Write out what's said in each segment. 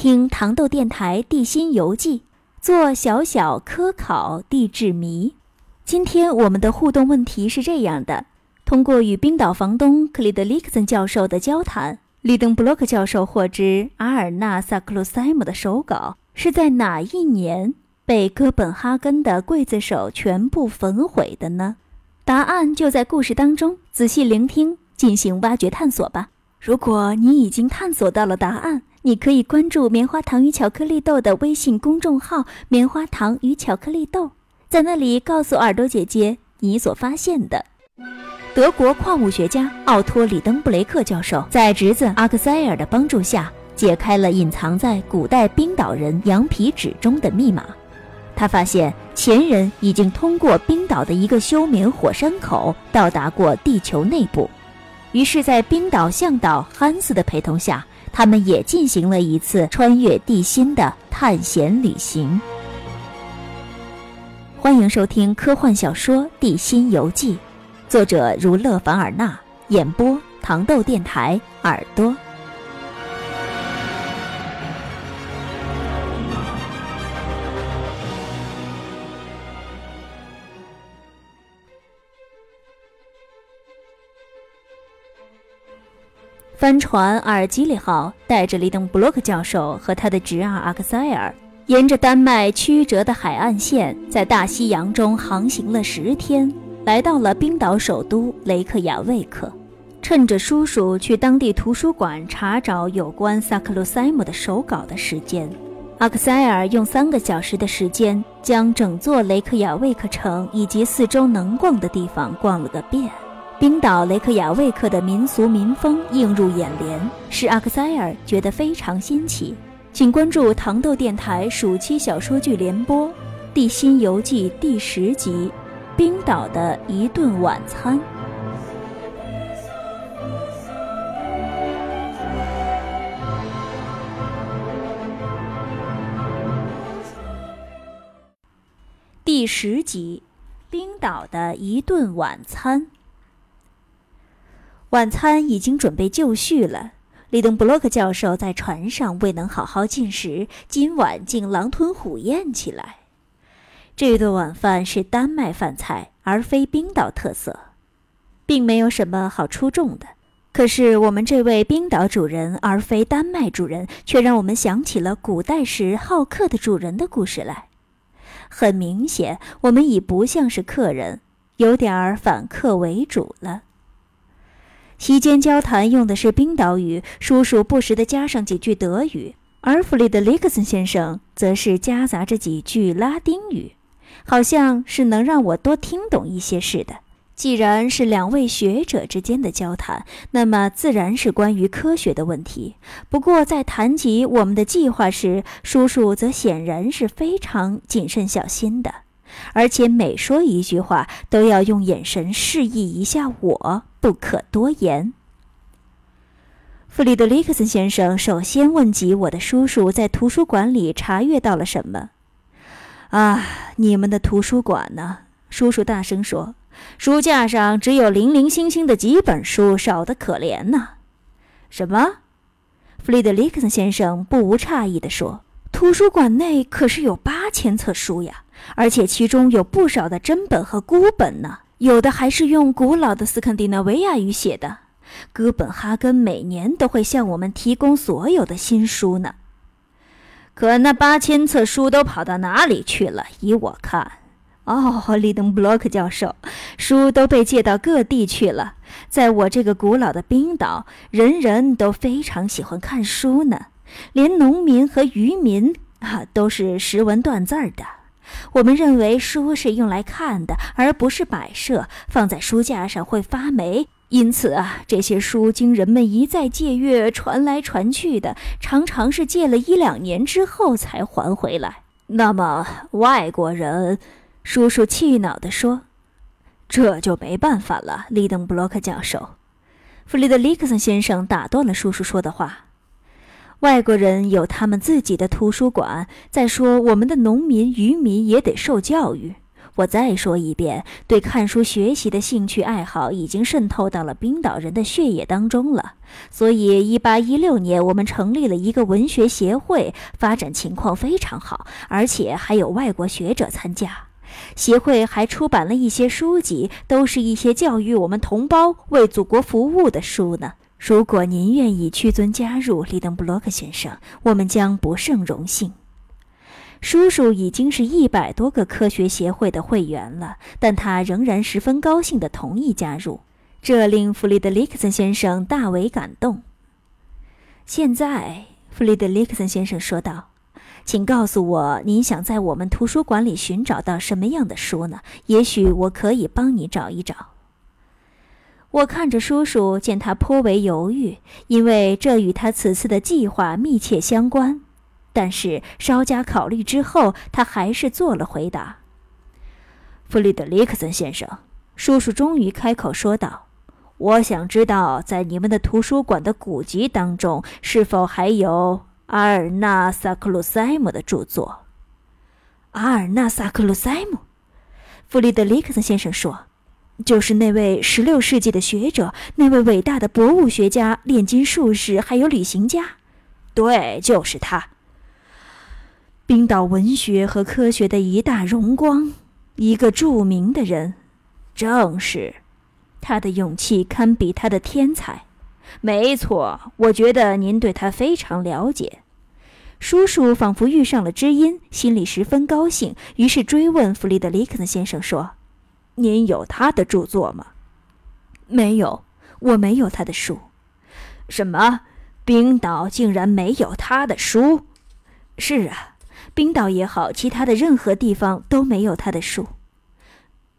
听糖豆电台地心游记，做小小科考地质谜。今天我们的互动问题是这样的：通过与冰岛房东克里德里克森教授的交谈，利登布洛克教授获知阿尔纳萨克鲁塞姆的手稿是在哪一年被哥本哈根的刽子手全部焚毁的呢？答案就在故事当中，仔细聆听，进行挖掘探索吧。如果你已经探索到了答案，你可以关注“棉花糖与巧克力豆”的微信公众号“棉花糖与巧克力豆”，在那里告诉耳朵姐姐你所发现的。德国矿物学家奥托·里登布雷克教授在侄子阿克塞尔的帮助下，解开了隐藏在古代冰岛人羊皮纸中的密码。他发现前人已经通过冰岛的一个休眠火山口到达过地球内部，于是，在冰岛向导汉斯的陪同下，他们也进行了一次穿越地心的探险旅行。欢迎收听科幻小说《地心游记》，作者如勒凡尔纳，演播糖豆电台耳朵。帆船阿尔基里号带着利登布洛克教授和他的侄儿阿克塞尔，沿着丹麦曲折的海岸线，在大西洋中航行了十天，来到了冰岛首都雷克雅未克。趁着叔叔去当地图书馆查找有关萨克鲁塞姆的手稿的时间，阿克塞尔用三个小时的时间，将整座雷克雅未克城以及四周能逛的地方逛了个遍。冰岛雷克雅未克的民俗民风映入眼帘，使阿克塞尔觉得非常新奇。请关注糖豆电台暑期小说剧联播《地心游记》第十集《冰岛的一顿晚餐》。第十集《冰岛的一顿晚餐》。晚餐已经准备就绪了。利登布洛克教授在船上未能好好进食，今晚竟狼吞虎咽起来。这顿晚饭是丹麦饭菜，而非冰岛特色，并没有什么好出众的。可是我们这位冰岛主人，而非丹麦主人，却让我们想起了古代时好客的主人的故事来。很明显，我们已不像是客人，有点儿反客为主了。席间交谈用的是冰岛语，叔叔不时地加上几句德语，而弗里德里克森先生则是夹杂着几句拉丁语，好像是能让我多听懂一些似的。既然是两位学者之间的交谈，那么自然是关于科学的问题。不过在谈及我们的计划时，叔叔则显然是非常谨慎小心的。而且每说一句话，都要用眼神示意一下我，不可多言。弗里德里克森先生首先问及我的叔叔在图书馆里查阅到了什么。啊，你们的图书馆呢？叔叔大声说：“书架上只有零零星星的几本书，少得可怜呐。”什么？弗里德里克森先生不无诧异地说：“图书馆内可是有八千册书呀！”而且其中有不少的真本和孤本呢，有的还是用古老的斯堪的纳维亚语写的。哥本哈根每年都会向我们提供所有的新书呢。可那八千册书都跑到哪里去了？依我看，哦，利登布洛克教授，书都被借到各地去了。在我这个古老的冰岛，人人都非常喜欢看书呢，连农民和渔民啊，都是识文断字儿的。我们认为书是用来看的，而不是摆设，放在书架上会发霉。因此啊，这些书经人们一再借阅，传来传去的，常常是借了一两年之后才还回来。那么外国人，叔叔气恼地说：“这就没办法了。”利登布洛克教授，弗里德里克森先生打断了叔叔说的话。外国人有他们自己的图书馆。再说，我们的农民、渔民也得受教育。我再说一遍，对看书学习的兴趣爱好已经渗透到了冰岛人的血液当中了。所以，一八一六年，我们成立了一个文学协会，发展情况非常好，而且还有外国学者参加。协会还出版了一些书籍，都是一些教育我们同胞、为祖国服务的书呢。如果您愿意屈尊加入，里登布洛克先生，我们将不胜荣幸。叔叔已经是一百多个科学协会的会员了，但他仍然十分高兴地同意加入，这令弗里德里克森先生大为感动。现在，弗里德里克森先生说道：“请告诉我，您想在我们图书馆里寻找到什么样的书呢？也许我可以帮你找一找。”我看着叔叔，见他颇为犹豫，因为这与他此次的计划密切相关。但是稍加考虑之后，他还是做了回答。弗里德里克森先生，叔叔终于开口说道：“我想知道，在你们的图书馆的古籍当中，是否还有阿尔纳萨克鲁塞姆的著作？”阿尔纳萨克鲁塞姆，弗里德里克森先生说：“就是那位十六世纪的学者，那位伟大的博物学家、炼金术士，还有旅行家。对，就是他。”冰岛文学和科学的一大荣光，一个著名的人，正是他的勇气堪比他的天才。没错，我觉得您对他非常了解。叔叔仿佛遇上了知音，心里十分高兴，于是追问弗里德里克森先生说：“您有他的著作吗？”“没有，我没有他的书。”“什么？冰岛竟然没有他的书？”“是啊。”冰岛也好，其他的任何地方都没有他的书，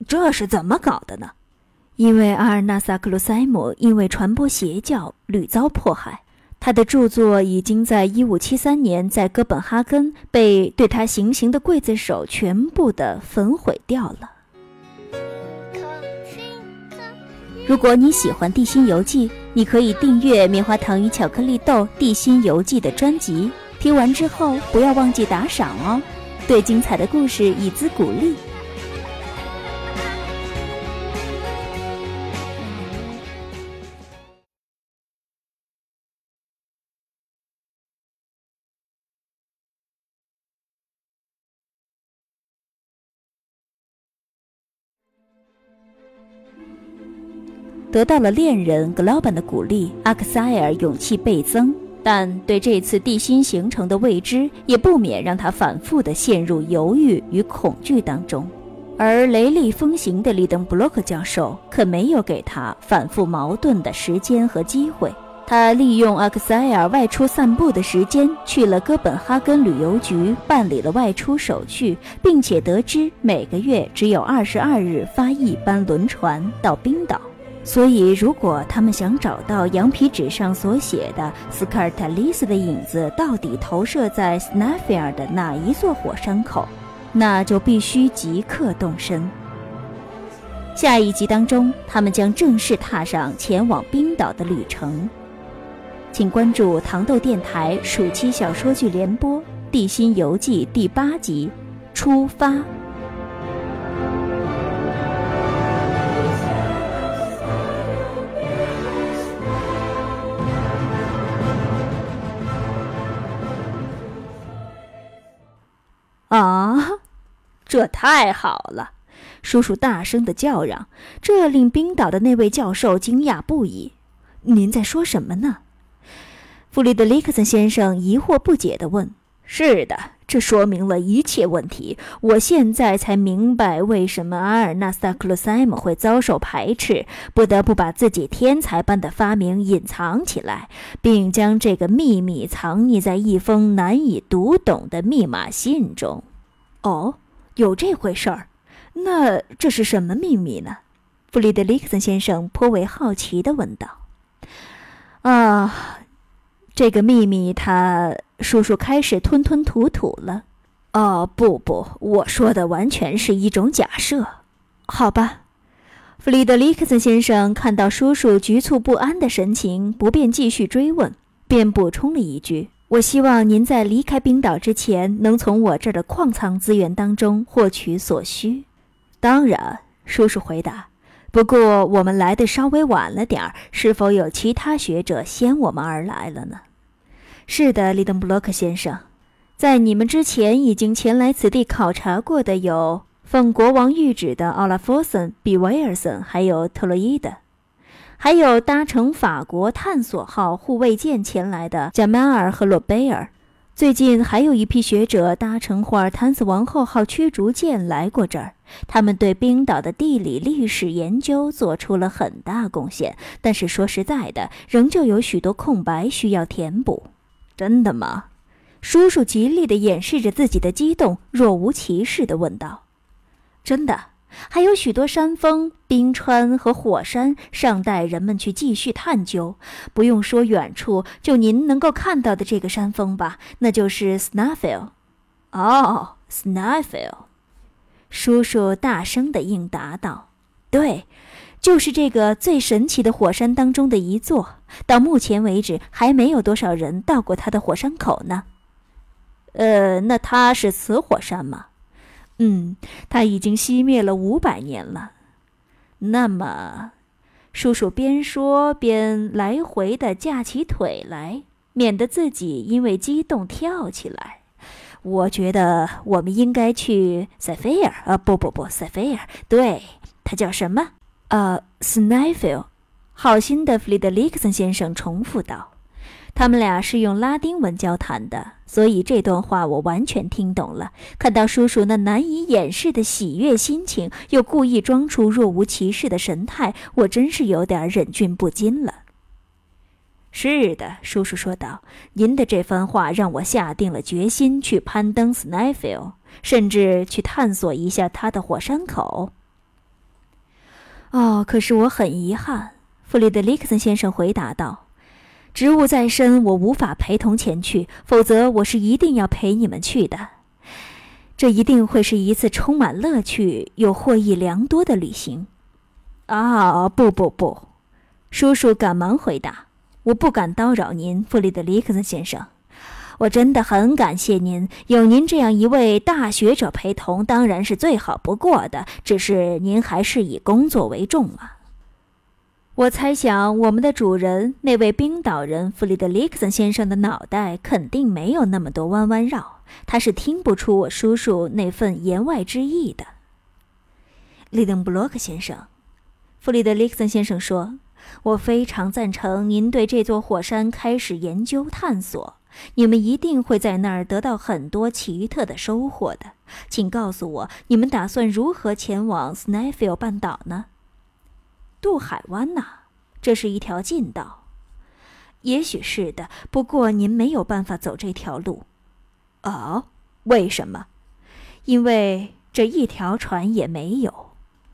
这是怎么搞的呢？因为阿尔纳萨克鲁塞姆因为传播邪教屡遭迫害，他的著作已经在1573年在哥本哈根被对他行刑的刽子手全部的焚毁掉了。如果你喜欢《地心游记》，你可以订阅《棉花糖与巧克力豆地心游记》的专辑。听完之后，不要忘记打赏哦，对精彩的故事以资鼓励。得到了恋人格劳本的鼓励，阿克塞尔勇气倍增。但对这次地心形成的未知，也不免让他反复地陷入犹豫与恐惧当中。而雷厉风行的里登布洛克教授可没有给他反复矛盾的时间和机会。他利用阿克塞尔外出散步的时间，去了哥本哈根旅游局办理了外出手续，并且得知每个月只有二十二日发一班轮船到冰岛。所以，如果他们想找到羊皮纸上所写的斯科尔塔利斯的影子到底投射在斯纳菲尔的哪一座火山口，那就必须即刻动身。下一集当中，他们将正式踏上前往冰岛的旅程。请关注糖豆电台暑期小说剧联播《地心游记》第八集《出发》。可太好了！叔叔大声的叫嚷，这令冰岛的那位教授惊讶不已。您在说什么呢？弗里德里克森先生疑惑不解地问。是的，这说明了一切问题。我现在才明白为什么阿尔纳萨克鲁塞姆会遭受排斥，不得不把自己天才般的发明隐藏起来，并将这个秘密藏匿在一封难以读懂的密码信中。哦，有这回事儿？那这是什么秘密呢？弗里德里克森先生颇为好奇地问道。啊。这个秘密，他叔叔开始吞吞吐吐了。哦，不不，我说的完全是一种假设。好吧，弗里德里克森先生看到叔叔局促不安的神情，不便继续追问，便补充了一句：“我希望您在离开冰岛之前，能从我这儿的矿藏资源当中获取所需。”当然，叔叔回答。不过我们来的稍微晚了点儿，是否有其他学者先我们而来了呢？是的，利登布洛克先生，在你们之前已经前来此地考察过的有奉国王谕旨的奥拉夫森、比维尔森，还有特洛伊的，还有搭乘法国探索号护卫舰前来的贾曼尔和洛贝尔。最近还有一批学者搭乘霍尔坦斯王后号驱逐舰来过这儿，他们对冰岛的地理历史研究做出了很大贡献。但是说实在的，仍旧有许多空白需要填补。真的吗？叔叔极力地掩饰着自己的激动，若无其事地问道：“真的。”还有许多山峰、冰川和火山尚待人们去继续探究。不用说远处，就您能够看到的这个山峰吧，那就是 Snaffle。哦，Snaffle，叔叔大声地应答道：“对，就是这个最神奇的火山当中的一座。到目前为止，还没有多少人到过它的火山口呢。呃，那它是死火山吗？”嗯，它已经熄灭了五百年了。那么，叔叔边说边来回的架起腿来，免得自己因为激动跳起来。我觉得我们应该去塞菲尔啊，不不不，塞菲尔，对，他叫什么？呃，斯奈菲尔。好心的弗里德里克森先生重复道。他们俩是用拉丁文交谈的，所以这段话我完全听懂了。看到叔叔那难以掩饰的喜悦心情，又故意装出若无其事的神态，我真是有点忍俊不禁了。是的，叔叔说道：“您的这番话让我下定了决心去攀登 s n i f i l 甚至去探索一下它的火山口。”哦，可是我很遗憾，弗里德里克森先生回答道。职务在身，我无法陪同前去，否则我是一定要陪你们去的。这一定会是一次充满乐趣又获益良多的旅行。啊，不不不，叔叔赶忙回答：“我不敢叨扰您，弗里德里克森先生。我真的很感谢您，有您这样一位大学者陪同，当然是最好不过的。只是您还是以工作为重啊。”我猜想，我们的主人那位冰岛人弗里德里克森先生的脑袋肯定没有那么多弯弯绕，他是听不出我叔叔那份言外之意的。利登布洛克先生，弗里德里克森先生说：“我非常赞成您对这座火山开始研究探索，你们一定会在那儿得到很多奇特的收获的。请告诉我，你们打算如何前往斯 f i e l 半岛呢？”渡海湾呐，这是一条近道。也许是的，不过您没有办法走这条路。哦，为什么？因为这一条船也没有。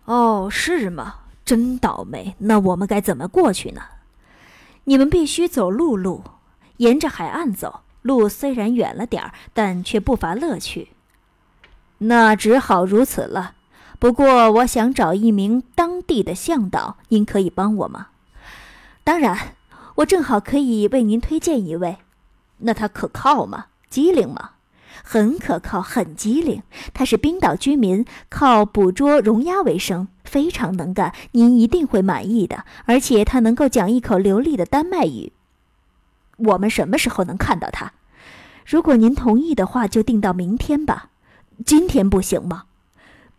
哦，是吗？真倒霉。那我们该怎么过去呢？你们必须走陆路，沿着海岸走。路虽然远了点儿，但却不乏乐趣。那只好如此了。不过，我想找一名当地的向导，您可以帮我吗？当然，我正好可以为您推荐一位。那他可靠吗？机灵吗？很可靠，很机灵。他是冰岛居民，靠捕捉龙鸭为生，非常能干。您一定会满意的。而且他能够讲一口流利的丹麦语。我们什么时候能看到他？如果您同意的话，就定到明天吧。今天不行吗？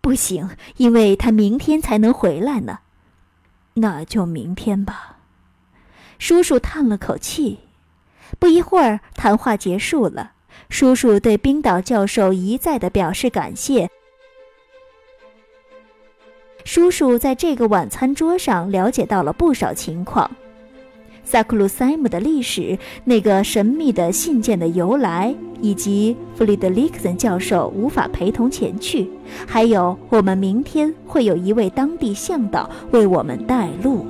不行，因为他明天才能回来呢。那就明天吧。叔叔叹了口气。不一会儿，谈话结束了。叔叔对冰岛教授一再的表示感谢。叔叔在这个晚餐桌上了解到了不少情况。萨克鲁塞姆的历史，那个神秘的信件的由来，以及弗里德里克森教授无法陪同前去，还有我们明天会有一位当地向导为我们带路。